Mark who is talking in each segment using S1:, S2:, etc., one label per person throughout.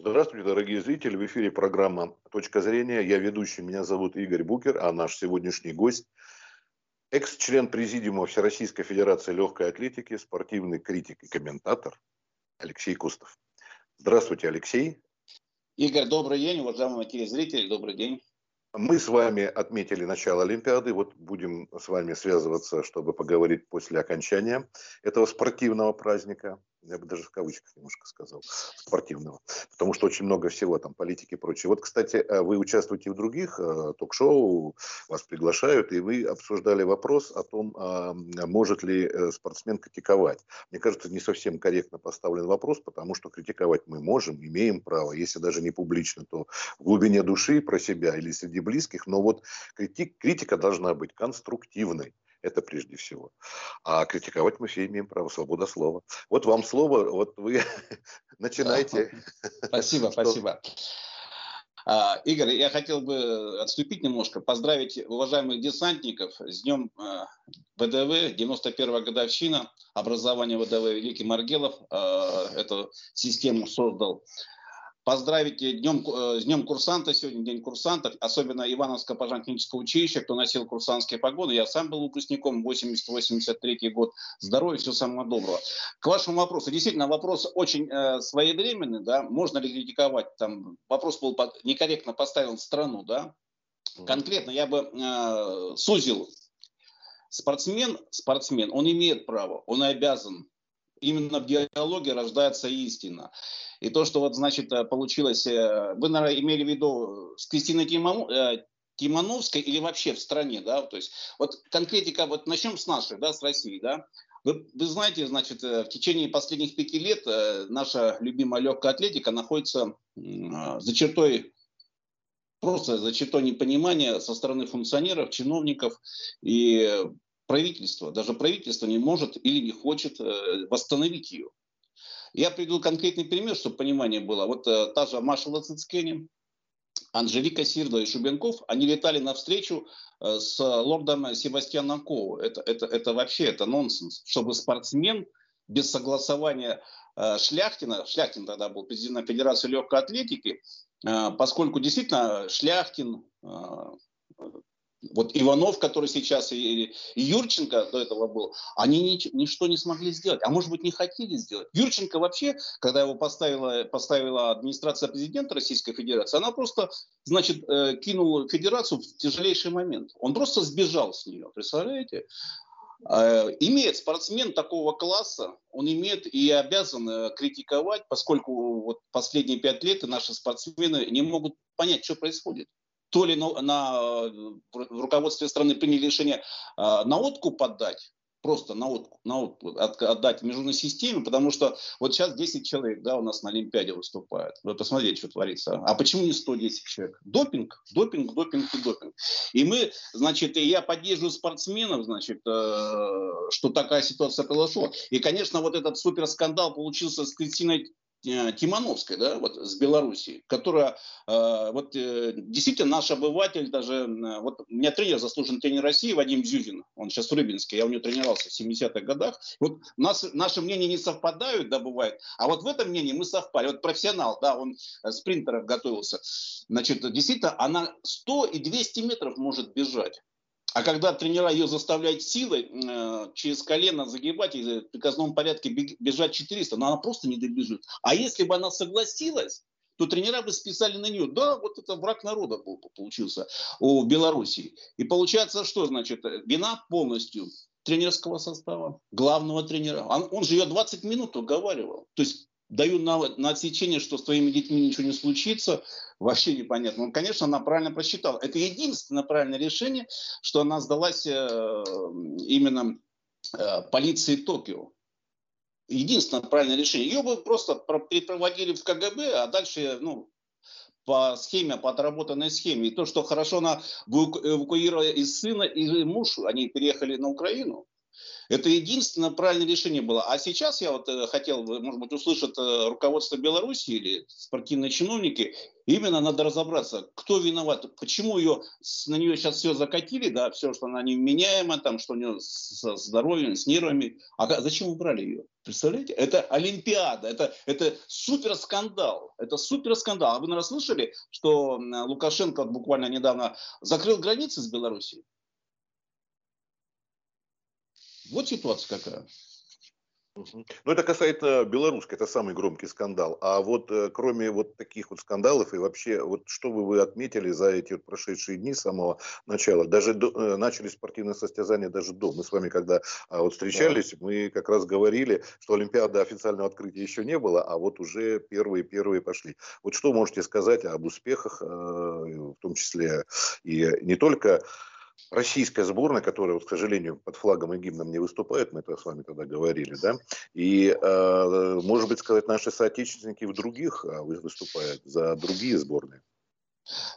S1: Здравствуйте, дорогие зрители. В эфире программа «Точка зрения». Я ведущий, меня зовут Игорь Букер, а наш сегодняшний гость – экс-член Президиума Всероссийской Федерации Легкой Атлетики, спортивный критик и комментатор Алексей Кустов. Здравствуйте, Алексей.
S2: Игорь, добрый день, уважаемые телезрители, добрый день.
S1: Мы с вами отметили начало Олимпиады, вот будем с вами связываться, чтобы поговорить после окончания этого спортивного праздника я бы даже в кавычках немножко сказал, спортивного, потому что очень много всего там, политики и прочее. Вот, кстати, э, вы участвуете в других э, ток-шоу, вас приглашают, и вы обсуждали вопрос о том, э, может ли э, спортсмен критиковать. Мне кажется, не совсем корректно поставлен вопрос, потому что критиковать мы можем, имеем право, если даже не публично, то в глубине души про себя или среди близких, но вот критик, критика должна быть конструктивной. Это прежде всего. А критиковать мы все имеем право, свобода слова. Вот вам слово, вот вы начинайте.
S2: Спасибо, спасибо. А, Игорь, я хотел бы отступить немножко, поздравить уважаемых десантников с днем а, ВДВ, 91 годовщина образования ВДВ Великий Маргелов а, эту систему создал поздравить днем, э, с Днем курсанта, сегодня День курсантов, особенно Ивановское пожарно-техническое училище, кто носил курсантские погоны. Я сам был выпускником, 80-83 год. Здоровья, всего самого доброго. К вашему вопросу. Действительно, вопрос очень э, своевременный, да, можно ли критиковать, там, вопрос был под, некорректно поставлен страну, да. Конкретно я бы э, сузил. Спортсмен, спортсмен, он имеет право, он обязан именно в диалоге рождается истина. И то, что вот, значит, э, получилось, э, вы, наверное, имели в виду с Кристиной Тимону, э, Тимановской или вообще в стране, да, то есть вот конкретика, вот начнем с нашей, да, с России, да, вы, вы знаете, значит, в течение последних пяти лет наша любимая легкая атлетика находится за чертой просто за чертой непонимания со стороны функционеров, чиновников. И правительства. Даже правительство не может или не хочет восстановить ее. Я приведу конкретный пример, чтобы понимание было. Вот э, та же Маша Лацицкени, Анжелика Сирда и Шубенков, они летали навстречу э, с лордом Себастьяном Коу. Это, это, это вообще это нонсенс. Чтобы спортсмен без согласования э, Шляхтина, Шляхтин тогда был президентом Федерации легкой атлетики, э, поскольку действительно Шляхтин, э, вот Иванов, который сейчас, и, Юрченко до этого был, они ни, ничто не смогли сделать. А может быть, не хотели сделать. Юрченко вообще, когда его поставила, поставила администрация президента Российской Федерации, она просто, значит, э, кинула федерацию в тяжелейший момент. Он просто сбежал с нее. Представляете? Э, имеет спортсмен такого класса, он имеет и обязан э, критиковать, поскольку вот последние пять лет наши спортсмены не могут понять, что происходит то ли на, на, в руководстве страны приняли решение э, на откуп отдать, просто на откуп, на откуп от, отдать международной системе, потому что вот сейчас 10 человек да, у нас на Олимпиаде выступают. Вы посмотрите, что творится. А почему не 110 человек? Допинг, допинг, допинг и допинг. И мы, значит, и я поддерживаю спортсменов, значит, э, что такая ситуация произошла. И, конечно, вот этот суперскандал получился с Кристиной Э, Тимановской, да, вот с Белоруссии, которая, э, вот э, действительно наш обыватель, даже, э, вот у меня тренер, заслуженный тренер России Вадим Зюзин, он сейчас в Рыбинске, я у него тренировался в 70-х годах, вот нас, наши мнения не совпадают, да, бывает, а вот в этом мнении мы совпали, вот профессионал, да, он э, спринтеров готовился, значит, действительно, она 100 и 200 метров может бежать, а когда тренера ее заставляют силой э, через колено загибать и в приказном порядке бежать 400, но она просто не добежит. А если бы она согласилась, то тренера бы списали на нее. Да, вот это враг народа был, получился у Белоруссии. И получается, что значит, вина полностью тренерского состава, главного тренера. Он, он же ее 20 минут уговаривал. То есть даю на, на отсечение, что с твоими детьми ничего не случится, вообще непонятно. Ну, конечно, она правильно просчитала. Это единственное правильное решение, что она сдалась э, именно э, полиции Токио. Единственное правильное решение. Ее бы просто перепроводили в КГБ, а дальше, ну, по схеме, по отработанной схеме. И то, что хорошо она эвакуировала из сына и муж, они переехали на Украину, Это единственное правильное решение было. А сейчас я вот э, хотел, может быть, услышать э, руководство Беларуси или спортивные чиновники, именно надо разобраться, кто виноват, почему ее, на нее сейчас все закатили, да, все, что она невменяема, там, что у нее со здоровьем, с нервами. А зачем убрали ее? Представляете? Это Олимпиада, это, это супер скандал. Это супер скандал. А вы, наверное, слышали, что Лукашенко буквально недавно закрыл границы с Беларусью? Вот ситуация какая.
S1: Ну, это касается белорусской, это самый громкий скандал. А вот э, кроме вот таких вот скандалов и вообще, вот что бы вы отметили за эти вот прошедшие дни с самого начала? Даже до, э, начали спортивные состязания даже до. Мы с вами когда а, вот встречались, да. мы как раз говорили, что Олимпиада официального открытия еще не было, а вот уже первые-первые пошли. Вот что можете сказать об успехах, э, в том числе и не только российская сборная, которая, вот, к сожалению, под флагом и гимном не выступает, мы это с вами тогда говорили, да, и, э, может быть, сказать, наши соотечественники в других э, выступают за другие сборные.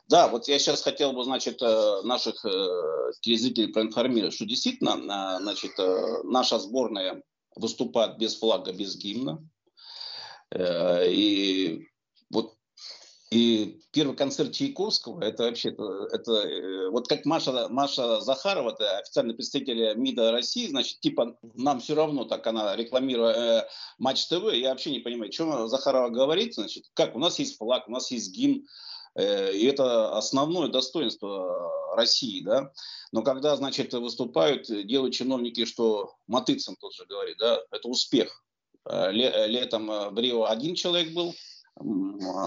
S2: Да, вот я сейчас хотел бы, значит, э, наших телезрителей проинформировать, что действительно, значит, наша сборная выступает без флага, без гимна. И и первый концерт Чайковского, это вообще, это, э, вот как Маша, Маша Захарова, это официальный представитель МИДа России, значит, типа нам все равно, так она рекламирует э, Матч ТВ, я вообще не понимаю, что Захарова говорит, значит, как у нас есть флаг, у нас есть гимн, э, и это основное достоинство России, да. Но когда, значит, выступают, делают чиновники, что Матыцын тот же говорит, да, это успех. Э, летом в Рио один человек был,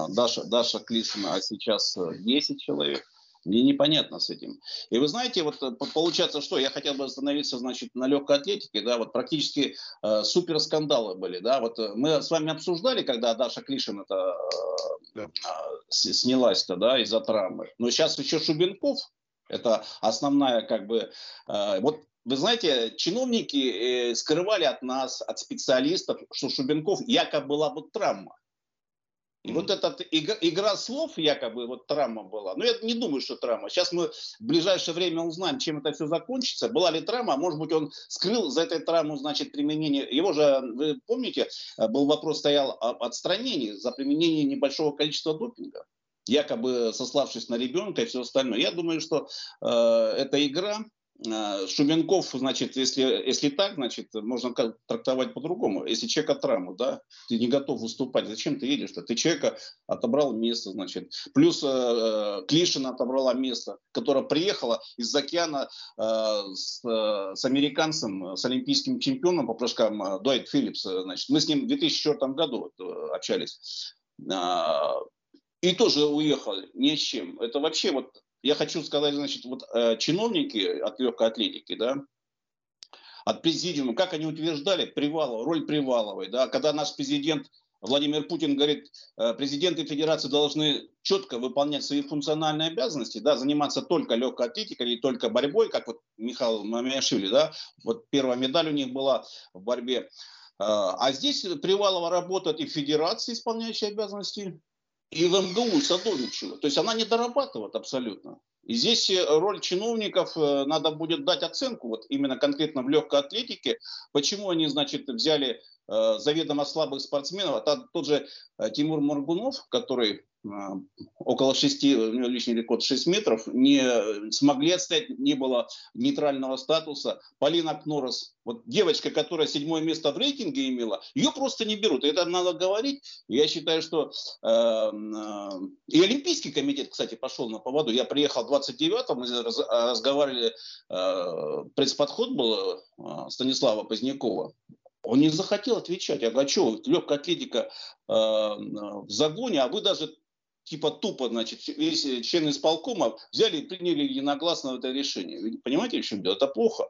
S2: Даша, Даша Клишина, а сейчас 10 э, человек. Мне непонятно с этим. И вы знаете, вот э, получается, что я хотел бы остановиться, значит, на легкой атлетике, да, вот практически э, супер скандалы были, да, вот э, мы с вами обсуждали, когда Даша Клишин это э, да. снялась-то, да, из-за травмы. Но сейчас еще Шубенков, это основная, как бы, э, вот вы знаете, чиновники э, скрывали от нас, от специалистов, что Шубенков якобы была бы травма. И вот эта игра слов, якобы, вот травма была. Но я не думаю, что травма. Сейчас мы в ближайшее время узнаем, чем это все закончится. Была ли травма? Может быть, он скрыл за этой травму, значит, применение. Его же, вы помните, был вопрос стоял об отстранении за применение небольшого количества допинга якобы сославшись на ребенка и все остальное. Я думаю, что э, эта игра, Э, Шубенков, значит, если, если так, значит, можно трактовать по-другому. Если человека травму, да, ты не готов выступать, зачем ты едешь-то? Ты человека отобрал место, значит. Плюс э, э Клишина отобрала место, которая приехала из океана э, с, э, с американцем, с олимпийским чемпионом по прыжкам э, Дуайт Филлипс. Значит. Мы с ним в 2004 году общались. И тоже уехали ни с чем. Это вообще вот я хочу сказать, значит, вот э, чиновники от легкой атлетики, да, от президиума, как они утверждали, Привалова, роль Приваловой, да, когда наш президент Владимир Путин говорит, э, президенты федерации должны четко выполнять свои функциональные обязанности, да, заниматься только легкой атлетикой или только борьбой, как вот Михаил Мамиашвили, да, вот первая медаль у них была в борьбе. Э, а здесь Привалова работает и в федерации, исполняющей обязанности, и в МГУ Садовичева. То есть она не дорабатывает абсолютно. И здесь э, роль чиновников, э, надо будет дать оценку, вот именно конкретно в легкой атлетике, почему они, значит, взяли э, заведомо слабых спортсменов. А тот же Тимур Моргунов, который около 6, у него личный рекорд 6 метров, не смогли отстоять, не было нейтрального статуса. Полина Кнорос, вот девочка, которая седьмое место в рейтинге имела, ее просто не берут. Это надо говорить. Я считаю, что э, э, и Олимпийский комитет, кстати, пошел на поводу. Я приехал 29-го, мы раз, разговаривали, э, пресс-подход был э, Станислава Позднякова. Он не захотел отвечать. Я говорю, а что, легкая атлетика э, в загоне, а вы даже типа тупо, значит, весь члены исполкома взяли и приняли единогласно это решение. Вы понимаете, в чем дело? Это плохо.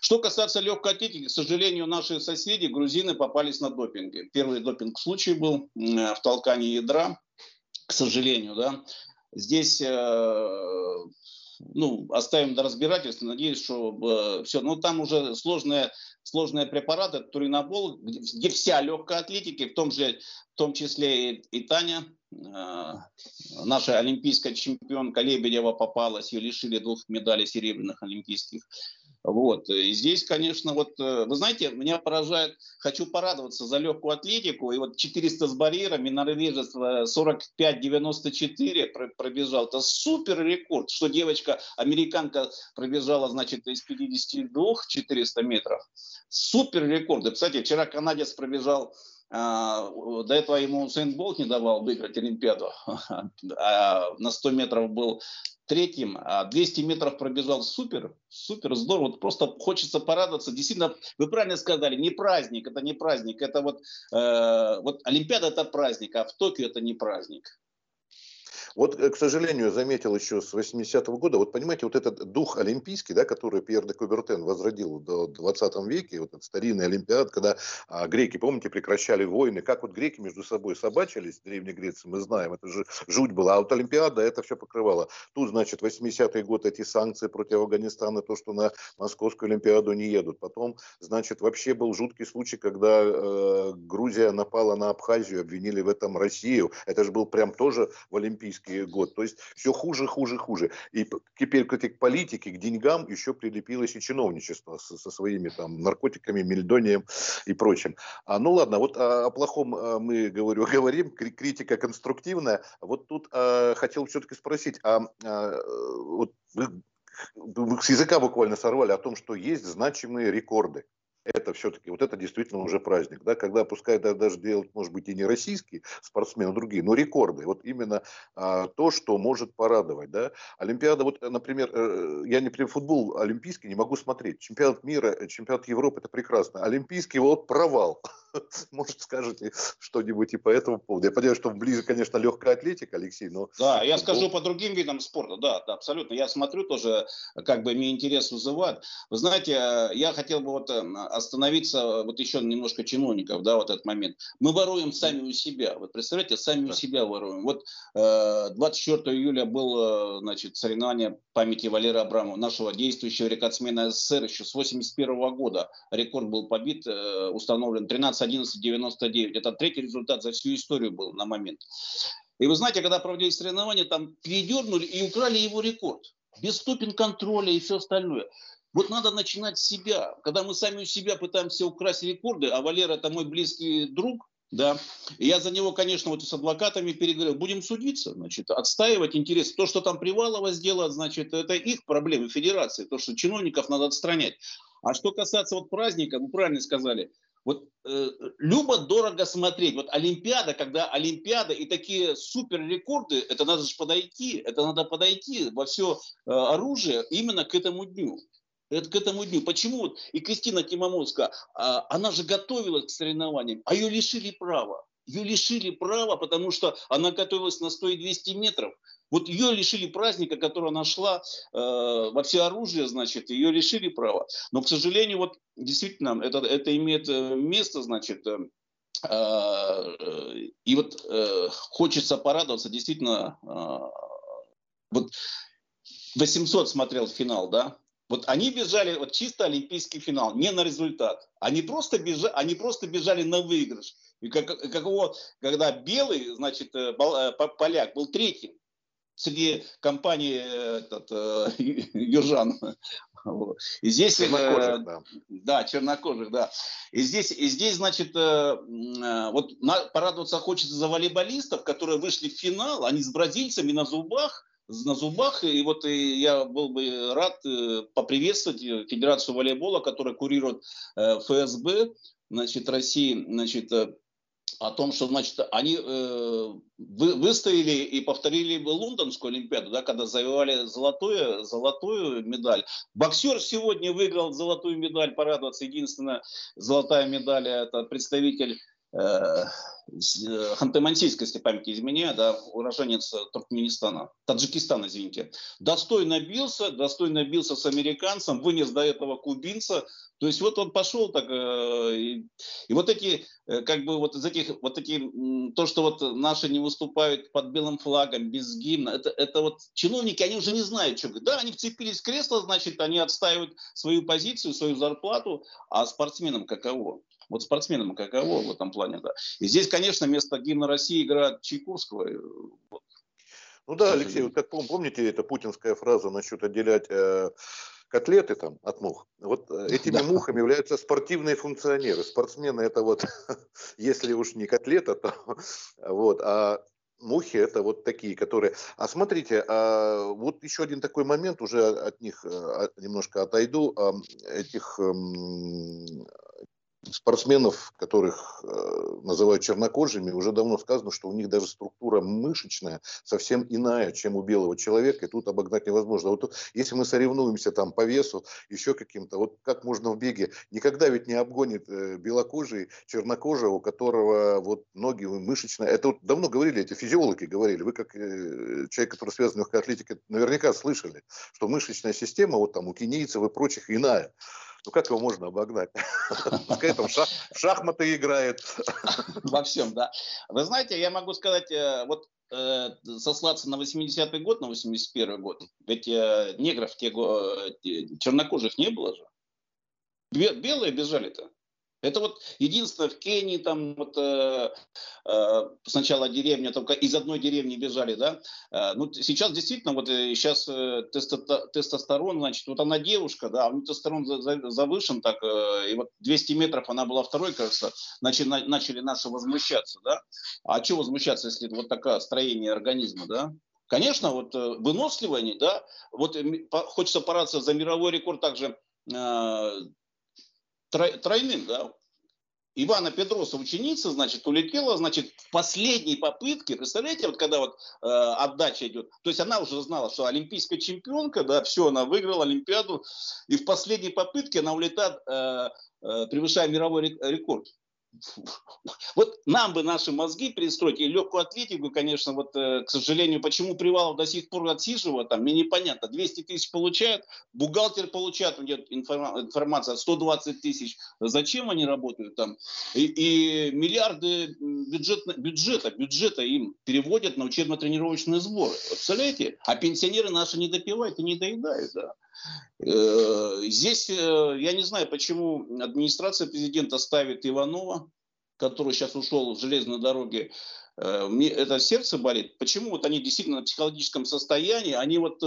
S2: Что касается легкой атлетики, к сожалению, наши соседи, грузины, попались на допинге. Первый допинг случай был в толкании ядра, к сожалению, да. Здесь э, ну, оставим до разбирательства, надеюсь, что э, все. Но там уже сложные, сложные препараты, туринобол, где, где вся легкая атлетика, в том, же, в том числе и, и Таня, э, наша олимпийская чемпионка Лебедева попалась, ее лишили двух медалей серебряных олимпийских. Вот. И здесь, конечно, вот, э, вы знаете, меня поражает, хочу порадоваться за легкую атлетику, и вот 400 с барьерами, норвежец 45-94 пробежал, это супер рекорд, что девочка, американка пробежала, значит, из 52 400 метров, супер рекорд. И, кстати, вчера канадец пробежал а, до этого ему Усейн Болт не давал выиграть Олимпиаду. А на 100 метров был третьим, а 200 метров пробежал супер, супер, здорово. Просто хочется порадоваться. Действительно, вы правильно сказали, не праздник, это не праздник. Это вот, э, вот Олимпиада это праздник, а в Токио это не праздник.
S1: Вот, э, к сожалению, заметил еще с 80-го года, вот понимаете, вот этот дух олимпийский, да, который Пьер де Кубертен возродил до 20 веке, вот этот старинный Олимпиад, когда а, греки, помните, прекращали войны, как вот греки между собой собачились в Древней Греции, мы знаем, это же жуть была, а вот Олимпиада это все покрывало. Тут, значит, 80-й год эти санкции против Афганистана, то, что на Московскую Олимпиаду не едут. Потом, значит, вообще был жуткий случай, когда э, Грузия напала на Абхазию, обвинили в этом Россию. Это же был прям тоже в Олимпийский год. То есть все хуже, хуже, хуже. И теперь к этой политике, к деньгам еще прилепилось и чиновничество со, со своими там наркотиками, мельдонием и прочим. А, ну ладно, вот о, о плохом а, мы говорю, говорим, критика конструктивная. Вот тут а, хотел все-таки спросить, а, а вот вы с языка буквально сорвали о том, что есть значимые рекорды это все-таки, вот это действительно уже праздник, да, когда пускай даже делать, может быть, и не российские спортсмены, другие, но рекорды, вот именно а, то, что может порадовать, да. Олимпиада, вот, например, э, я, например, футбол олимпийский не могу смотреть, чемпионат мира, чемпионат Европы, это прекрасно, олимпийский, вот провал, может, скажете что-нибудь и по этому поводу. Я понимаю, что ближе, конечно, легкая атлетика, Алексей, но...
S2: Да, я скажу по другим видам спорта, да, да, абсолютно. Я смотрю тоже, как бы мне интерес вызывает. Вы знаете, э, я хотел бы вот э, остановиться, вот еще немножко чиновников, да, вот этот момент. Мы воруем сами у себя. Вот представляете, сами да. у себя воруем. Вот 24 э, июля было, значит, соревнование памяти Валерия Абрамова, нашего действующего рекордсмена СССР еще с 81 года. Рекорд был побит, установлен 13 11-11-99. Это третий результат за всю историю был на момент. И вы знаете, когда проводили соревнования, там передернули и украли его рекорд. Без ступен контроля и все остальное. Вот надо начинать с себя. Когда мы сами у себя пытаемся украсть рекорды, а Валера это мой близкий друг, да, я за него, конечно, вот с адвокатами переговорил, будем судиться, значит, отстаивать интересы. То, что там Привалова сделала, значит, это их проблемы федерации, то, что чиновников надо отстранять. А что касается вот праздника, вы правильно сказали, вот э, любо дорого смотреть. Вот Олимпиада, когда Олимпиада и такие супер рекорды, это надо же подойти, это надо подойти во все э, оружие именно к этому дню. Это к этому дню. Почему? И Кристина Тимомонская, а, она же готовилась к соревнованиям, а ее лишили права. Ее лишили права, потому что она готовилась на 100 и 200 метров. Вот ее лишили праздника, который она шла э, во все оружие, значит, ее лишили права. Но, к сожалению, вот действительно это, это имеет э, место, значит, э, э, и вот э, хочется порадоваться, действительно, э, вот 800 смотрел финал, да, вот они бежали, вот чисто олимпийский финал, не на результат. Они просто бежали, они просто бежали на выигрыш. И как, каково, когда белый, значит, э, поляк был третьим, среди компании этот, э, южан. И здесь, чернокожих, да. да, чернокожих, да. И здесь, и здесь, значит, э, вот на, порадоваться хочется за волейболистов, которые вышли в финал, они с бразильцами на зубах, на зубах. И вот и я был бы рад э, поприветствовать Федерацию волейбола, которая курирует ФСБ значит, России, значит, о том, что, значит, они э, вы, выставили и повторили Лондонскую Олимпиаду, да, когда завоевали золотую, золотую медаль. Боксер сегодня выиграл золотую медаль, порадоваться. Единственная золотая медаль – это представитель э, э Ханты-Мансийской, если память изменяет, да, уроженец Туркменистана, Таджикистана, извините. Достойно бился, достойно бился с американцем, вынес до этого кубинца, то есть вот он пошел так, э, и, и вот эти, э, как бы вот из этих, вот эти, то, что вот наши не выступают под белым флагом, без гимна, это, это вот чиновники, они уже не знают, что. Да, они вцепились в кресло, значит, они отстаивают свою позицию, свою зарплату, а спортсменам каково? Вот спортсменам каково в этом плане, да. И здесь, конечно, вместо гимна России играет Чайковского. Э,
S1: вот. Ну да, Алексей, вот как помните, это путинская фраза насчет отделять э, котлеты там от мух. Вот э, этими мухами являются спортивные функционеры. Спортсмены это вот, если уж не котлета, то вот, а мухи это вот такие, которые... А смотрите, а вот еще один такой момент, уже от них немножко отойду, этих эм, спортсменов, которых э, называют чернокожими, уже давно сказано, что у них даже структура мышечная совсем иная, чем у белого человека, и тут обогнать невозможно. Вот если мы соревнуемся там по весу, еще каким-то, вот как можно в беге, никогда ведь не обгонит э, белокожий чернокожего, у которого вот ноги мышечные. Это вот давно говорили, эти физиологи говорили, вы как э, человек, который связан с легкой атлетикой, наверняка слышали, что мышечная система вот там у кенийцев и прочих иная. Ну как его можно обогнать? Пускай там в шахматы играет.
S2: Во всем, да. Вы знаете, я могу сказать, э, вот э, сослаться на 80-й год, на 81-й год. Ведь э, негров, те, чернокожих не было же. Белые бежали-то. Это вот единственное в Кении, там вот э, э, сначала деревня, только из одной деревни бежали, да. Э, ну, сейчас действительно, вот э, сейчас э, тестостерон, значит, вот она девушка, да, а у тестостерон завышен, так, э, и вот 200 метров она была второй, кажется, начали, на, начали наши возмущаться, да. А что возмущаться, если вот такое строение организма, да? Конечно, вот э, выносливые они, да, вот э, хочется пораться за мировой рекорд также э, тройным, да, Ивана Петроса, ученица, значит, улетела, значит, в последней попытке, представляете, вот когда вот э, отдача идет, то есть она уже знала, что олимпийская чемпионка, да, все, она выиграла Олимпиаду, и в последней попытке она улетает, э, э, превышая мировой рекорд. Вот нам бы наши мозги перестроить, и легкую атлетику, конечно, вот, э, к сожалению, почему Привалов до сих пор отсиживает, там, мне непонятно. 200 тысяч получает, бухгалтер получает, идет информация, 120 тысяч. Зачем они работают там? И, и миллиарды бюджет, бюджета, бюджета им переводят на учебно-тренировочные сборы. Представляете? А пенсионеры наши не допивают и не доедают, да. Э, здесь э, я не знаю, почему администрация президента ставит Иванова, который сейчас ушел в железной дороге. Э, мне это сердце болит. Почему вот они действительно в психологическом состоянии, они вот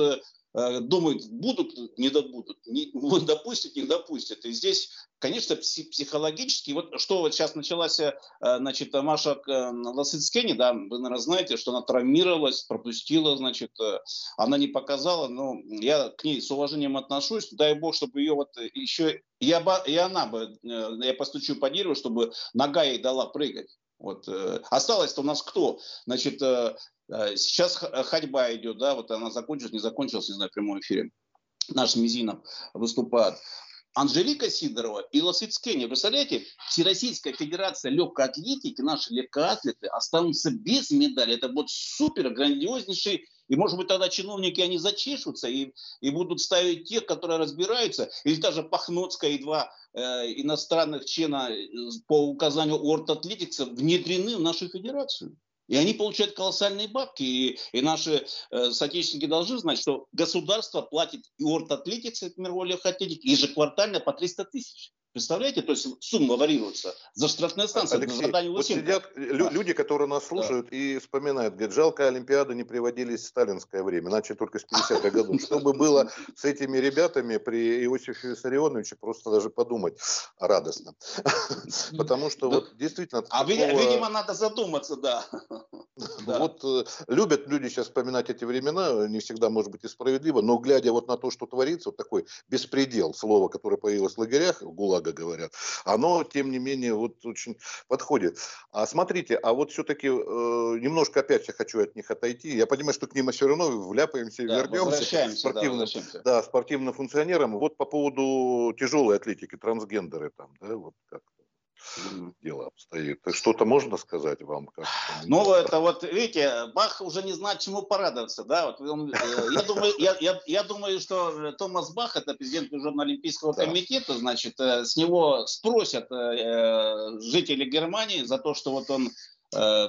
S2: думают, будут, не добудут, не, допустят, не допустят. И здесь, конечно, психологически, вот что вот сейчас началась, э, значит, Маша э, Ласыцкени, да, вы, наверное, знаете, что она травмировалась, пропустила, значит, она не показала, но я к ней с уважением отношусь, дай бог, чтобы ее вот еще, я бы, и она бы, я постучу по дереву, чтобы нога ей дала прыгать. Вот. Осталось-то у нас кто? Значит, Э, сейчас ходьба идет, да, вот она закончилась, не закончилась, не знаю, в прямом эфире. Наш Мизинов выступает. Анжелика Сидорова и Лосицкене. Представляете, Всероссийская Федерация легкой атлетики, наши легкоатлеты останутся без медали. Это будет супер, грандиознейший. И, может быть, тогда чиновники, они зачешутся и, и будут ставить тех, которые разбираются. Или даже Пахноцкая и два э, иностранных члена э, по указанию Орт Атлетикса внедрены в нашу федерацию. И они получают колоссальные бабки. И, и наши э, соотечественники должны знать, что государство платит и Орт Атлетикс, это мировой ежеквартально по 300 тысяч. Представляете, то есть сумма варьируется за штрафные станции.
S1: Алексей, за вот сидят да. люди, которые нас слушают да. и вспоминают, говорят, жалко, Олимпиады не приводились в сталинское время, начали только с 50-х годов. Что бы было с этими ребятами при Иосифе Виссарионовиче, просто даже подумать радостно. Потому что вот действительно...
S2: А видимо, надо задуматься, да.
S1: Вот э, любят люди сейчас вспоминать эти времена, не всегда, может быть, и справедливо, но глядя вот на то, что творится, вот такой беспредел, слово, которое появилось в лагерях, в ГУЛАГ, благо говорят, оно, тем не менее, вот очень подходит. А смотрите, а вот все-таки э, немножко опять я хочу от них отойти. Я понимаю, что к ним все равно вляпаемся, да, вернемся. Спортивным, да, да, спортивным функционерам. Вот по поводу тяжелой атлетики, трансгендеры там, да, вот как дело обстоит. Что-то можно сказать вам? Как
S2: ну, это вот, видите, Бах уже не знает, чему порадоваться. Да? Вот он, э, я, думаю, я, я, я думаю, что Томас Бах, это президент Международного олимпийского да. комитета, значит, э, с него спросят э, жители Германии за то, что вот он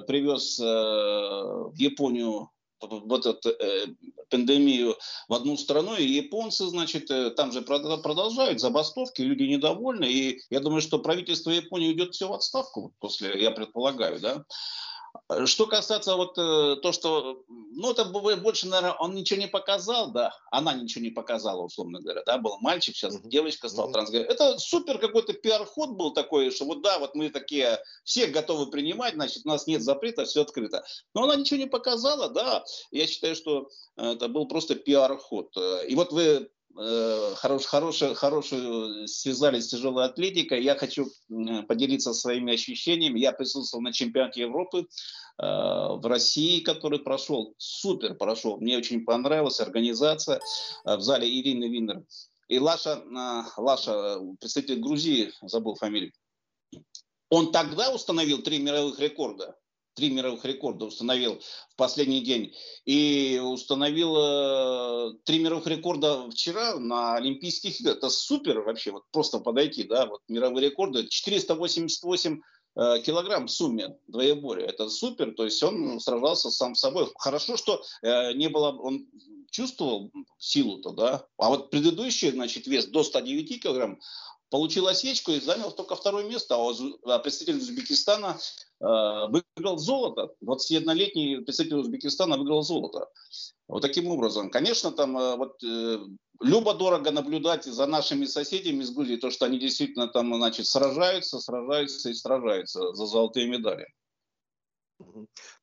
S2: привез в Японию вот эту э, пандемию в одну страну, и японцы, значит, э, там же продолжают забастовки, люди недовольны, и я думаю, что правительство Японии уйдет все в отставку после, я предполагаю, да. Что касается вот э, то, что, ну, это больше, наверное, он ничего не показал, да, она ничего не показала, условно говоря, да, был мальчик, сейчас uh-huh. девочка стала uh-huh. трансгендер. Это супер какой-то пиар-ход был такой, что вот да, вот мы такие, все готовы принимать, значит, у нас нет запрета, все открыто. Но она ничего не показала, да, я считаю, что это был просто пиар-ход. И вот вы Э, хорош, хорошую, хорошую связали с тяжелой атлетикой. Я хочу поделиться своими ощущениями. Я присутствовал на чемпионате Европы э, в России, который прошел. Супер прошел. Мне очень понравилась организация э, в зале Ирины Виннер. И Лаша, Лаша, представитель Грузии, забыл фамилию, он тогда установил три мировых рекорда три мировых рекорда установил в последний день. И установил э, три мировых рекорда вчера на Олимпийских играх. Это супер вообще, вот просто подойти, да, вот мировые рекорды. 488 э, килограмм в сумме двоеборья. Это супер, то есть он сражался сам с собой. Хорошо, что э, не было, он чувствовал силу-то, да. А вот предыдущий, значит, вес до 109 килограмм, получил осечку и занял только второе место. А, а представитель Узбекистана э, выиграл золото. 21-летний представитель Узбекистана выиграл золото. Вот таким образом. Конечно, там э, вот э, любо-дорого наблюдать за нашими соседями из Грузии, то, что они действительно там, значит, сражаются, сражаются и сражаются за золотые медали.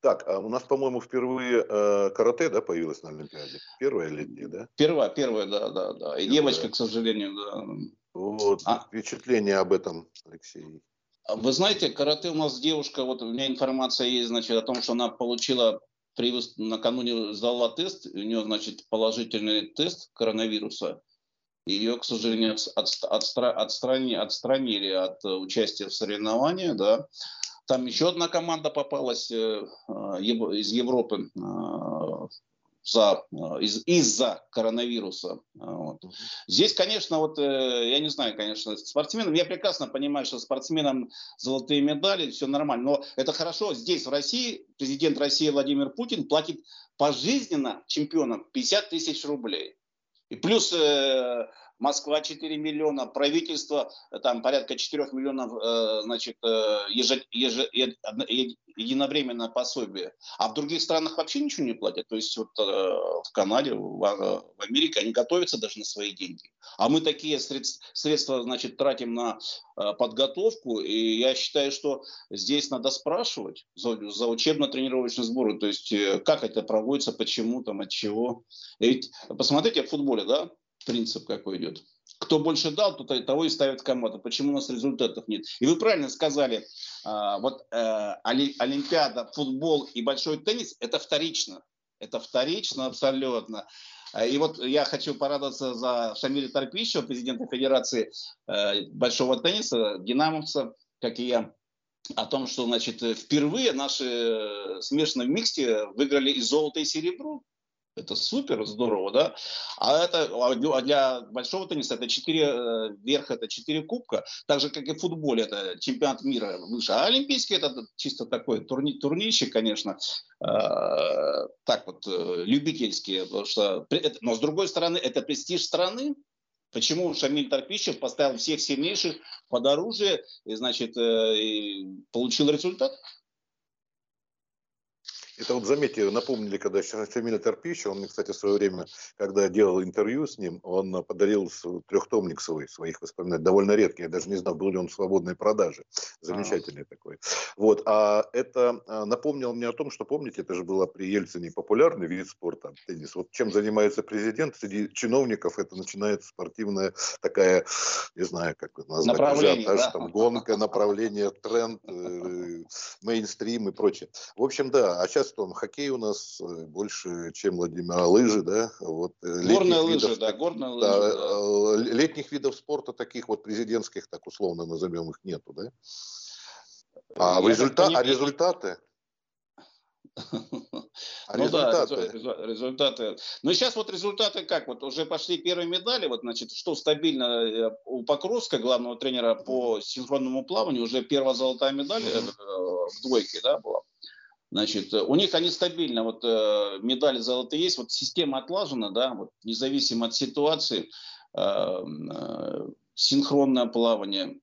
S1: Так, а у нас, по-моему, впервые э, карате, да, появилось на Олимпиаде? Первая летняя, да?
S2: Первая, первая, да, да, да. И первая. девочка, к сожалению, да.
S1: Вот, а... впечатление об этом, Алексей.
S2: А вы знаете, карате у нас девушка, вот у меня информация есть, значит, о том, что она получила при, накануне сдала тест, у нее, значит, положительный тест коронавируса. Ее, к сожалению, от, от, отстрани, отстранили от участия в соревнованиях, да. Там еще одна команда попалась э, э, из Европы, э, за, из, из-за коронавируса. Вот. Здесь, конечно, вот я не знаю, конечно, спортсменам, я прекрасно понимаю, что спортсменам золотые медали, все нормально, но это хорошо. Здесь, в России, президент России Владимир Путин платит пожизненно чемпионам 50 тысяч рублей. И плюс Москва 4 миллиона, правительство э, там порядка 4 миллионов э, значит, э, еже, еже, единовременно пособие. А в других странах вообще ничего не платят. То есть вот в Канаде, в, Америке они готовятся даже на свои деньги. А мы такие средств, средства значит, тратим на подготовку. И я считаю, что здесь надо спрашивать за, за учебно-тренировочные сборы. То есть как это проводится, почему, там, от чего. Ведь посмотрите в футболе, да, принцип какой идет. Кто больше дал, то того и ставит команду. Почему у нас результатов нет? И вы правильно сказали, а, вот э, Олимпиада, футбол и большой теннис – это вторично. Это вторично абсолютно. А, и вот я хочу порадоваться за Шамиля Тарпищева, президента Федерации э, большого тенниса, динамовца, как и я, о том, что значит, впервые наши э, смешанные в миксте выиграли и золото, и серебро. Это супер, здорово, да? А это а для большого тенниса это 4 э, верх, это 4 кубка, так же, как и в футболе, это чемпионат мира выше. А Олимпийский это чисто такой турни, турнирчик, конечно, э, так вот, э, любительский, потому что, но с другой стороны, это престиж страны, Почему Шамиль Тарпищев поставил всех сильнейших под оружие и, значит, э, и получил результат?
S1: Это вот заметьте, напомнили, когда Шамиля Терпища, он мне, кстати, в свое время, когда я делал интервью с ним, он подарил трехтомник свой, своих воспоминаний, довольно редкий, я даже не знал, был ли он в свободной продаже. Замечательный А-а-а. такой. Вот, а это а, напомнил мне о том, что, помните, это же было при Ельцине популярный вид спорта, теннис. Вот чем занимается президент, среди чиновников это начинается спортивная такая, не знаю, как назвать, ажиотаж, да? там, гонка, направление, тренд, э, мейнстрим и прочее. В общем, да, а сейчас что хоккей у нас э, больше, чем Владимир, а лыжи, да?
S2: Вот, э, горные лыжи, видов, да, горные лыжи. Да,
S1: да. Э, летних видов спорта, таких вот президентских, так условно назовем их, нету, да? А, результат, а результаты?
S2: А ну результаты? да, результаты. Ну сейчас вот результаты как? Вот уже пошли первые медали, вот значит, что стабильно у Покровска, главного тренера по синхронному плаванию, уже первая золотая медаль в двойке, да, была. Значит, у них они стабильно, вот э, медали золотые есть, вот система отлажена, да, вот независимо от ситуации, э, э, синхронное плавание.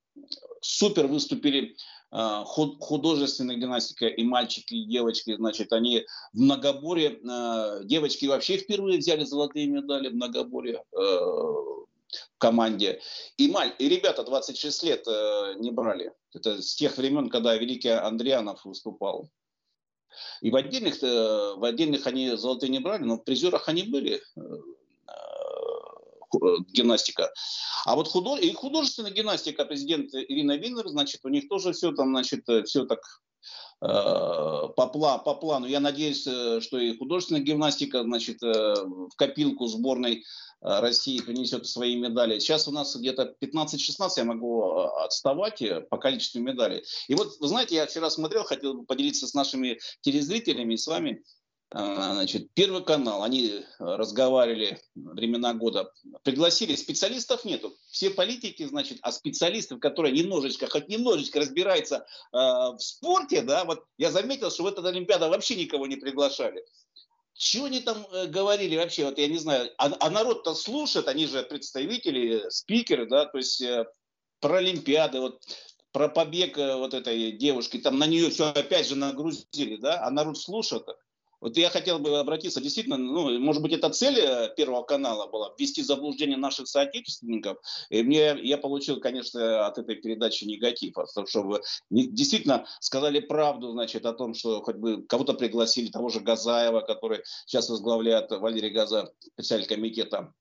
S2: Супер выступили э, художественная гимнастика и мальчики, и девочки, значит, они в многоборе, э, девочки вообще впервые взяли золотые медали в многоборе в команде. И, маль, и ребята 26 лет не брали. Это с тех времен, когда великий Андрианов выступал. И в отдельных, в отдельных они золотые не брали, но в призерах они были гимнастика. А вот худож... и художественная гимнастика президент Ирина Винер, значит, у них тоже все там, значит, все так э, по, пла, по плану. Я надеюсь, э, что и художественная гимнастика, значит, э, в копилку сборной России принесет свои медали. Сейчас у нас где-то 15-16 я могу отставать по количеству медалей. И вот, вы знаете, я вчера смотрел, хотел бы поделиться с нашими телезрителями и с вами. Значит, Первый канал, они разговаривали времена года, пригласили, специалистов нету, все политики, значит, а специалистов, которые немножечко, хоть немножечко разбираются э, в спорте, да, вот я заметил, что в этот Олимпиаду вообще никого не приглашали. Чего они там э, говорили вообще, вот я не знаю, а, а народ-то слушает, они же представители, спикеры, да, то есть э, про Олимпиады, вот про побег э, вот этой девушки, там на нее все опять же нагрузили, да, а народ слушает. Вот я хотел бы обратиться, действительно, ну, может быть, это цель э, Первого канала была, ввести заблуждение наших соотечественников. И мне, я получил, конечно, от этой передачи негатив, чтобы действительно сказали правду, значит, о том, что хоть бы кого-то пригласили, того же Газаева, который сейчас возглавляет Валерий Газа, председатель комитета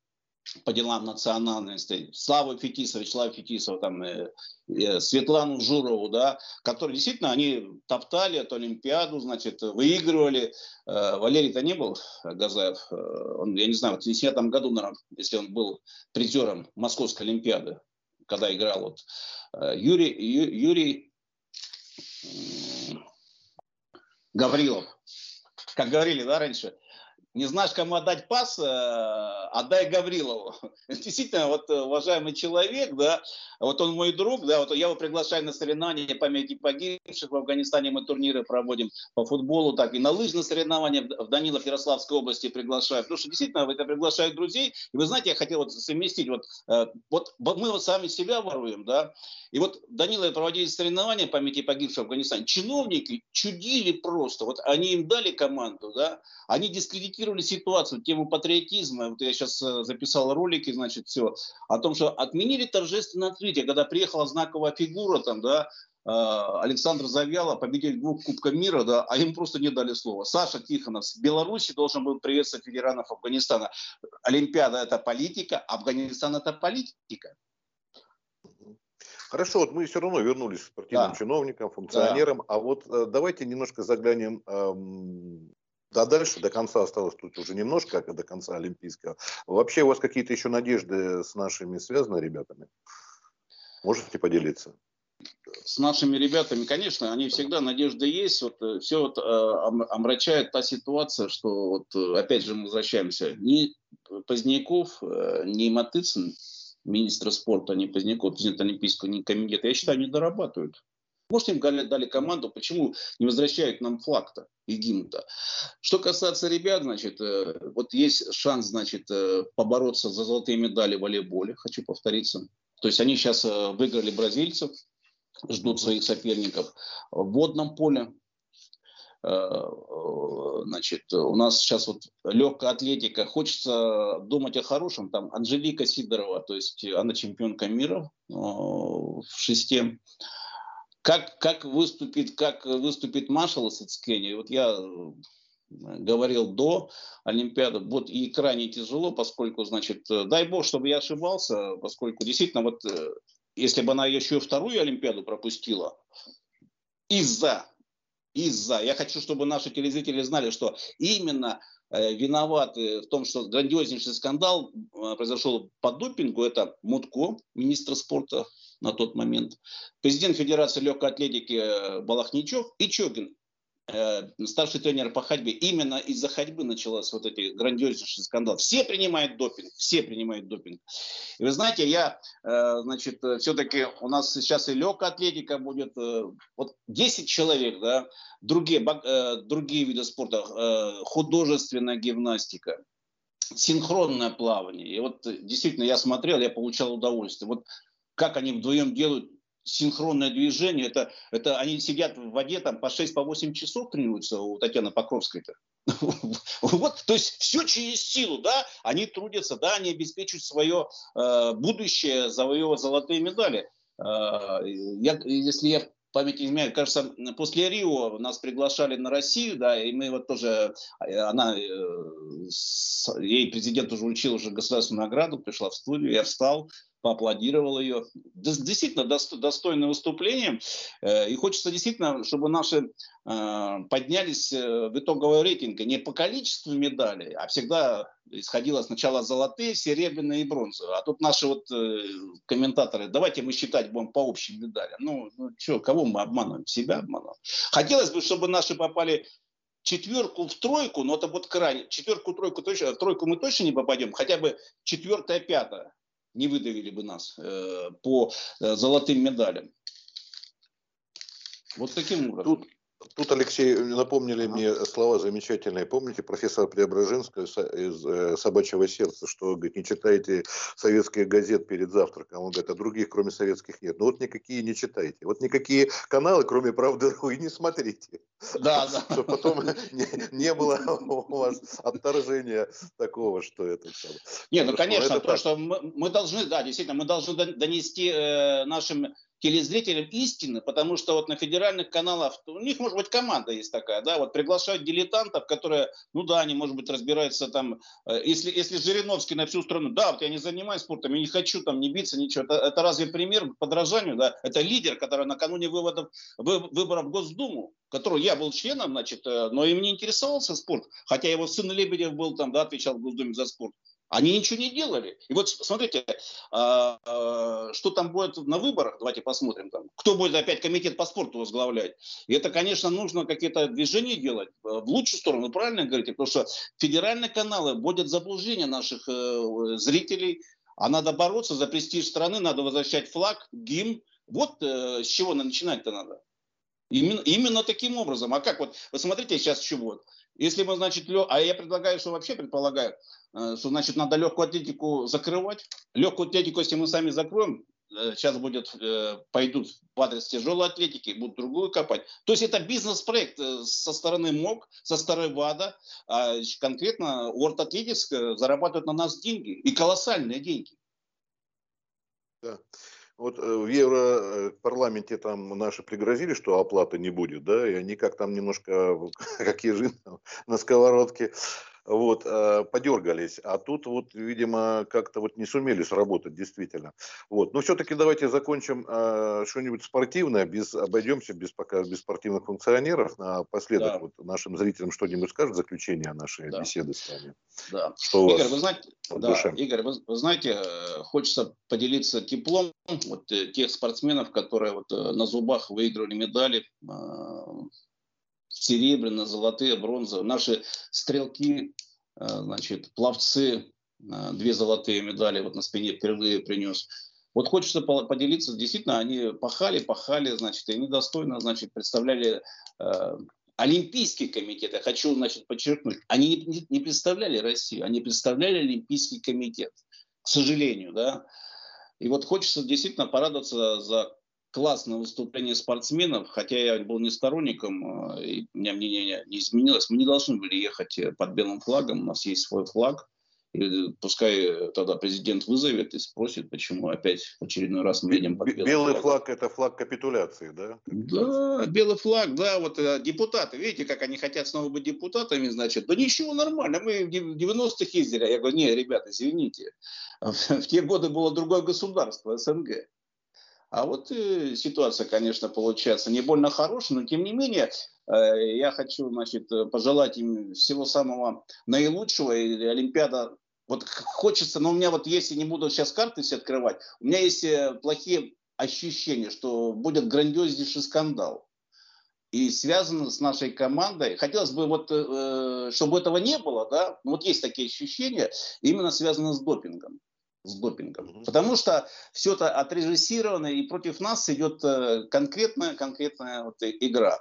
S2: по делам национальности, Славу Фетисова, Славу Фетисова, там, э, э, Светлану Журову, да, которые действительно, они топтали эту Олимпиаду, значит, выигрывали. Э, Валерий-то не был, Газаев, э, он, я не знаю, в 70 году, наверное, если он был призером Московской Олимпиады, когда играл вот э, Юрий, Ю, Юрий Гаврилов, как говорили, да, раньше, не знаешь, кому отдать пас, э, отдай Гаврилову. Действительно, вот э, уважаемый человек, да, вот он мой друг, да, вот я его приглашаю на соревнования памяти погибших в Афганистане, мы турниры проводим по футболу, так и на лыжные соревнования в Данилов Ярославской области приглашаю, потому что действительно это приглашают друзей, и вы знаете, я хотел вот совместить, вот, э, вот мы вот сами себя воруем, да, и вот Данила проводили соревнования памяти погибших в Афганистане, чиновники чудили просто, вот они им дали команду, да, они дискредитировали комментировали ситуацию, тему патриотизма. Вот я сейчас э, записал ролики, значит, все, о том, что отменили торжественное открытие, когда приехала знаковая фигура, там, да, э, Александр Завьяло, победитель двух Кубка мира, да, а им просто не дали слова. Саша Тихонов с Беларуси должен был приветствовать ветеранов Афганистана. Олимпиада – это политика, Афганистан – это политика.
S1: Хорошо, вот мы все равно вернулись к спортивным да. чиновникам, функционерам, да. а вот э, давайте немножко заглянем эм, да дальше, до конца осталось тут уже немножко, до конца Олимпийского. Вообще у вас какие-то еще надежды с нашими связаны ребятами? Можете поделиться?
S2: С нашими ребятами, конечно, они всегда надежды есть. Вот э, все вот, э, омрачает та ситуация, что вот э, опять же мы возвращаемся. Ни Поздняков, ни Матыцын, министра спорта, ни Поздняков, президент Олимпийского комитета, я считаю, не дорабатывают. Может, им дали команду, почему не возвращают нам флаг-то и гимн-то? Что касается ребят, значит, э, вот есть шанс, значит, э, побороться за золотые медали в волейболе, хочу повториться. То есть они сейчас э, выиграли бразильцев, ждут своих соперников. В водном поле значит, у нас сейчас вот легкая атлетика, хочется думать о хорошем, там Анжелика Сидорова, то есть она чемпионка мира в шесте, как, как, выступит, как выступит Машал Сацкени, вот я э, говорил до Олимпиады, вот и крайне тяжело, поскольку, значит, э, дай бог, чтобы я ошибался, поскольку действительно вот э, если бы она еще вторую Олимпиаду пропустила из-за, из-за, я хочу, чтобы наши телезрители знали, что именно виноваты в том, что грандиознейший скандал произошел по допингу, это Мутко, министр спорта на тот момент, президент Федерации легкой атлетики э, Балахничев и Чогин, э, старший тренер по ходьбе. Именно из-за ходьбы начался вот эти грандиознейший скандал. Все принимают допинг, все принимают допинг. И вы знаете, я, э, значит, все-таки у нас сейчас и легкая атлетика будет, вот 10 человек, да, другие, другие виды спорта, художественная гимнастика, синхронное плавание. И вот действительно я смотрел, я получал удовольствие. Вот как они вдвоем делают, синхронное движение. Это, это они сидят в воде там по 6-8 по часов тренируются у Татьяны Покровской-то. Вот, то есть все через силу, да, они трудятся, да, они обеспечивают свое э, будущее, завоевывать золотые медали. Э, я, если я память не изменяет, кажется, после Рио нас приглашали на Россию, да, и мы вот тоже, э, она, э, ей президент уже учил уже государственную награду, пришла в студию, я встал, поаплодировал ее. Действительно достойное выступление. Э, и хочется действительно, чтобы наши э, поднялись э, в итоговый рейтинг не по количеству медалей, а всегда исходило сначала золотые, серебряные и бронзовые. А тут наши вот комментаторы, давайте мы считать будем по общим медалям. Ну, ну что, кого мы обманываем? Себя обманываем. Хотелось бы, чтобы наши попали четверку в тройку, но это вот крайне, четверку, тройку точно, в тройку мы точно не попадем, хотя бы четвертая, пятая не выдавили бы нас э, по э, золотым медалям. Вот таким образом.
S1: Тут, Тут, Алексей, напомнили мне слова замечательные. Помните профессора Преображенского из э, «Собачьего сердца», что, говорит, не читайте советские газеты перед завтраком. Он говорит, а других, кроме советских, нет. Ну вот никакие не читайте. Вот никакие каналы, кроме «Правды РУ», и не смотрите.
S2: Да, да.
S1: Чтобы потом не, не было у вас отторжения такого, что это...
S2: Не, ну, конечно, то, что мы, мы должны, да, действительно, мы должны донести э, нашим телезрителям истины, потому что вот на федеральных каналах, у них, может быть, команда есть такая, да, вот приглашают дилетантов, которые, ну да, они, может быть, разбираются там, э, если, если Жириновский на всю страну, да, вот я не занимаюсь спортом, я не хочу там не биться, ничего, это, это разве пример подражанию, да, это лидер, который накануне выводов, вы, выборов в Госдуму, которого я был членом, значит, э, но им не интересовался спорт, хотя его сын Лебедев был там, да, отвечал в Госдуме за спорт. Они ничего не делали. И вот смотрите, а, а, что там будет на выборах, давайте посмотрим, там, кто будет опять комитет по спорту возглавлять. И это, конечно, нужно какие-то движения делать э, в лучшую сторону, правильно говорите, потому что федеральные каналы вводят заблуждение наших э, зрителей, а надо бороться за престиж страны, надо возвращать флаг, гимн. Вот э, с чего начинать-то надо. Именно, именно таким образом. А как вот, вы смотрите сейчас чего? Если мы, значит, лё... а я предлагаю, что вообще предполагаю, э, что, значит, надо легкую атлетику закрывать. Легкую атлетику, если мы сами закроем, э, сейчас будет, э, пойдут в адрес тяжелой атлетики, будут другую копать. То есть это бизнес-проект со стороны МОК, со стороны ВАДА. А конкретно World Athletics зарабатывает на нас деньги, и колоссальные деньги.
S1: Да. Вот э, в Европарламенте там наши пригрозили, что оплаты не будет, да, и они как там немножко, как ежи на сковородке, вот, э, подергались. А тут вот, видимо, как-то вот не сумели сработать, действительно. Вот. Но все-таки давайте закончим э, что-нибудь спортивное, без, обойдемся без, пока, без спортивных функционеров. Напоследок да. вот, нашим зрителям что-нибудь скажет заключение нашей да. беседы с вами.
S2: Да. Что Игорь, вы знаете, да, Игорь, вы, вы знаете, э, хочется поделиться теплом вот, э, тех спортсменов, которые вот, э, на зубах выигрывали медали серебряные, золотые, бронзовые. Наши стрелки, э, значит, пловцы, э, две золотые медали вот на спине впервые принес. Вот хочется поделиться, действительно, они пахали, пахали, значит, и они достойно, значит, представляли э, Олимпийский комитет, я хочу, значит, подчеркнуть, они не, представляли Россию, они представляли Олимпийский комитет, к сожалению, да. И вот хочется действительно порадоваться за классное выступление спортсменов, хотя я был не сторонником, а, и у меня мнение не изменилось. Мы не должны были ехать э, под белым флагом, у нас есть свой флаг. И пускай тогда президент вызовет и спросит, почему опять в очередной раз мы едем под
S1: белым Белый флаг – это флаг капитуляции, да?
S2: Да, белый флаг, да, вот э, депутаты, видите, как они хотят снова быть депутатами, значит, да ничего, нормально, мы в 90-х ездили. Я говорю, не, ребята, извините, в те годы было другое государство, СНГ. А вот э, ситуация, конечно, получается не больно хорошая, но тем не менее э, я хочу значит, пожелать им всего самого наилучшего. И Олимпиада вот хочется, но у меня вот если не буду сейчас карты все открывать, у меня есть э, плохие ощущения, что будет грандиознейший скандал. И связано с нашей командой. Хотелось бы, вот, э, чтобы этого не было, да, вот есть такие ощущения, именно связано с допингом с допингом. Угу. Потому что все это отрежиссировано, и против нас идет э, конкретная, конкретная вот игра.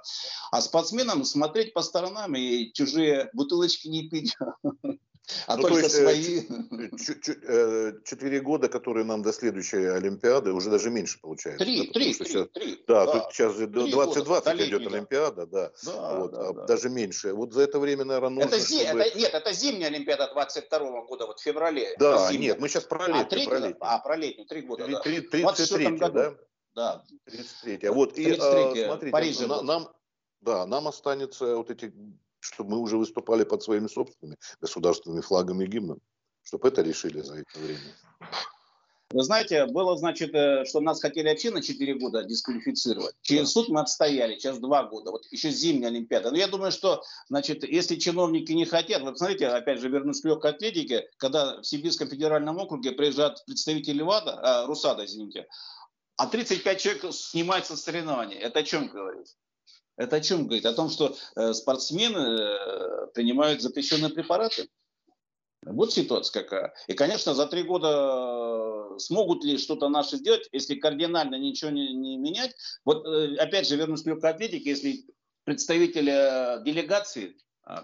S2: А спортсменам смотреть по сторонам и чужие бутылочки не пить,
S1: А ну, только то есть, свои... Э, четыре года, которые нам до следующей Олимпиады, уже даже меньше получается.
S2: Три,
S1: да,
S2: три, три, сейчас, три.
S1: Да, да, тут сейчас 2020 идет Олимпиада, да. да, вот, да, а да. Даже меньше. Вот за это время, наверное, нужно,
S2: это, зи... чтобы... это Нет, это зимняя Олимпиада 22 года, вот в феврале.
S1: Да, нет, мы сейчас про летнюю. А,
S2: три,
S1: про летнюю.
S2: а, про летнюю, три года,
S1: 3, да. 33 да?
S2: Да.
S1: 33 Вот, 33 и, а, смотрите, на, нам, да, нам останется вот эти чтобы мы уже выступали под своими собственными государственными флагами и гимном, чтобы это решили за это время.
S2: Вы знаете, было, значит, э, что нас хотели вообще на 4 года дисквалифицировать. Через суд мы отстояли, сейчас 2 года. Вот еще зимняя Олимпиада. Но я думаю, что, значит, если чиновники не хотят, вы посмотрите, опять же, вернусь к легкой атлетике, когда в Сибирском федеральном округе приезжают представители ВАДА, а, РУСАДА, извините, а 35 человек снимаются с соревнований. Это о чем говорит? Это о чем говорит? О том, что э, спортсмены э, принимают запрещенные препараты. Вот ситуация какая. И, конечно, за три года э, смогут ли что-то наши сделать, если кардинально ничего не, не менять. Вот опять же вернусь к легкой атлетике, если представитель делегации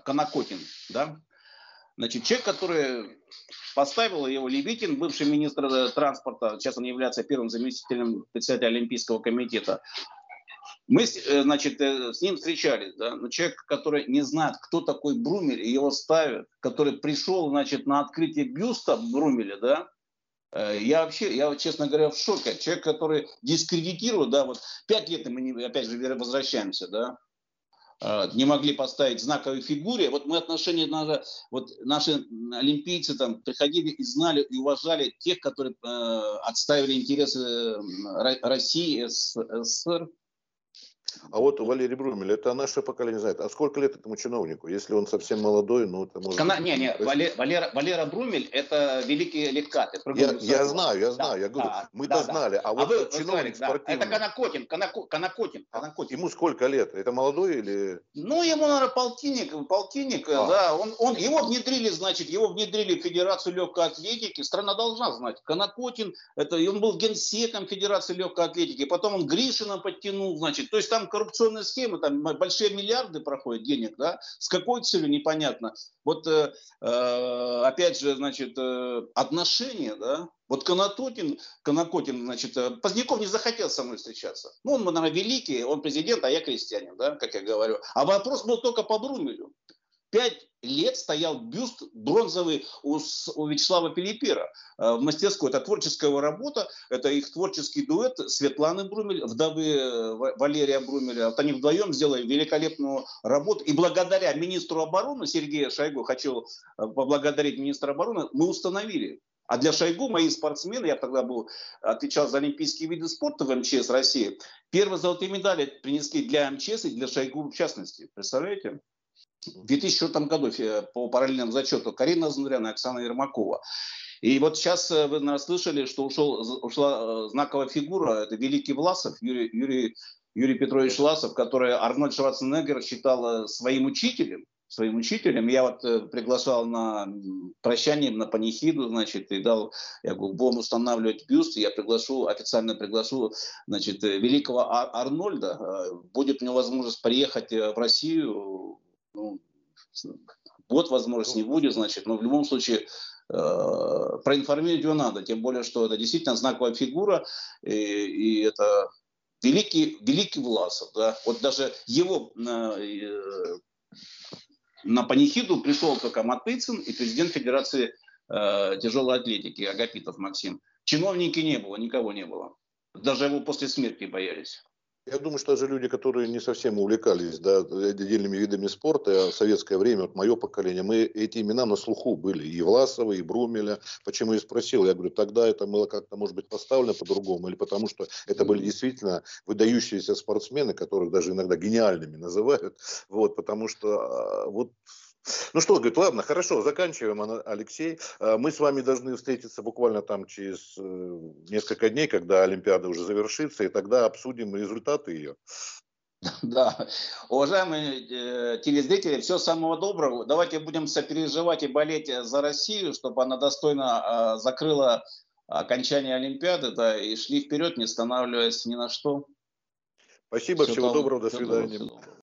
S2: Конокотин, да, значит, человек, который поставил его Левитин, бывший министр транспорта, сейчас он является первым заместителем председателя Олимпийского комитета, мы, э, значит, э, с ним встречались, да, но человек, который не знает, кто такой Брумель, и его ставят, который пришел, значит, на открытие бюста Брумеля, да, э, я вообще, я, честно говоря, в шоке. Человек, который дискредитирует, да, вот пять лет мы, не, опять же, возвращаемся, да, не могли поставить знаковой фигуре. Вот мы отношения надо, вот наши олимпийцы там приходили и знали и уважали тех, которые э, отставили интересы России, СССР.
S1: А вот Валерий Брумель, это наше поколение знает. А сколько лет этому чиновнику? Если он совсем молодой, ну это может
S2: Кана... Не, не, Валер, Валера, Валера Брумель это великий легкат.
S1: Я, я знаю, я знаю, да, я говорю, да, мы-то да, знали. А, а вот вы, чиновник вы спортивный.
S2: Да. Это Конокотин, Конако, Конокотин,
S1: Конокотин. Ему сколько лет? Это молодой или...
S2: Ну, ему, наверное, полтинник, полтинник, а. да. Он, он, его внедрили, значит, его внедрили в Федерацию легкой атлетики. Страна должна знать. Конокотин, это, он был генсеком Федерации легкой атлетики. Потом он Гришина подтянул, значит. То есть там коррупционная схема, там большие миллиарды проходят денег, да, с какой целью непонятно. Вот э, э, опять же, значит, э, отношения, да, вот Конототин, Конокотин, значит, э, Поздняков не захотел со мной встречаться. Ну, он, наверное, великий, он президент, а я крестьянин, да, как я говорю. А вопрос был только по Брумелю. Пять лет стоял бюст бронзовый у, у Вячеслава Пилипера э, в мастерской. Это творческая его работа, это их творческий дуэт Светланы Брумель, вдовы э, Валерия Брумеля. Вот они вдвоем сделали великолепную работу. И благодаря министру обороны Сергею Шойгу, хочу э, поблагодарить министра обороны, мы установили а для Шойгу мои спортсмены, я тогда был, отвечал за олимпийские виды спорта в МЧС России, первые золотые медали принесли для МЧС и для Шойгу в частности. Представляете? В 2004 году по параллельному зачету Карина Зандряна и Оксана Ермакова. И вот сейчас э, вы наверное, слышали, что ушел, ушла э, знаковая фигура, это великий Власов, Юрий, Юрий, Юрий Петрович Власов, который Арнольд Шварценеггер считал э, своим учителем, своим учителем. Я вот приглашал на прощание, на панихиду, значит, и дал, я говорю, будем устанавливать бюст, я приглашу, официально приглашу, значит, великого Ар Арнольда. Будет у него возможность приехать в Россию, ну, год возможность не будет, значит, но в любом случае э, проинформировать его надо, тем более, что это действительно знаковая фигура, и, и это великий, великий Власов, да, вот даже его э, на панихиду пришел только Матыцин и президент Федерации э, тяжелой атлетики Агапитов Максим. Чиновники не было, никого не было. Даже его после смерти боялись.
S1: Я думаю, что даже люди, которые не совсем увлекались да, отдельными видами спорта, а в советское время, вот мое поколение, мы эти имена на слуху были, и Власова, и Брумеля. Почему я спросил? Я говорю, тогда это было как-то, может быть, поставлено по-другому, или потому что это были действительно выдающиеся спортсмены, которых даже иногда гениальными называют, вот, потому что а, вот ну что, говорит, ладно, хорошо, заканчиваем, Алексей. А, мы с вами должны встретиться буквально там через э, несколько дней, когда Олимпиада уже завершится, и тогда обсудим результаты ее.
S2: Да, уважаемые э, телезрители, всего самого доброго. Давайте будем сопереживать и болеть за Россию, чтобы она достойно э, закрыла окончание Олимпиады, да, и шли вперед, не останавливаясь ни на что.
S1: Спасибо, всего, всего доброго, до свидания. Доброго,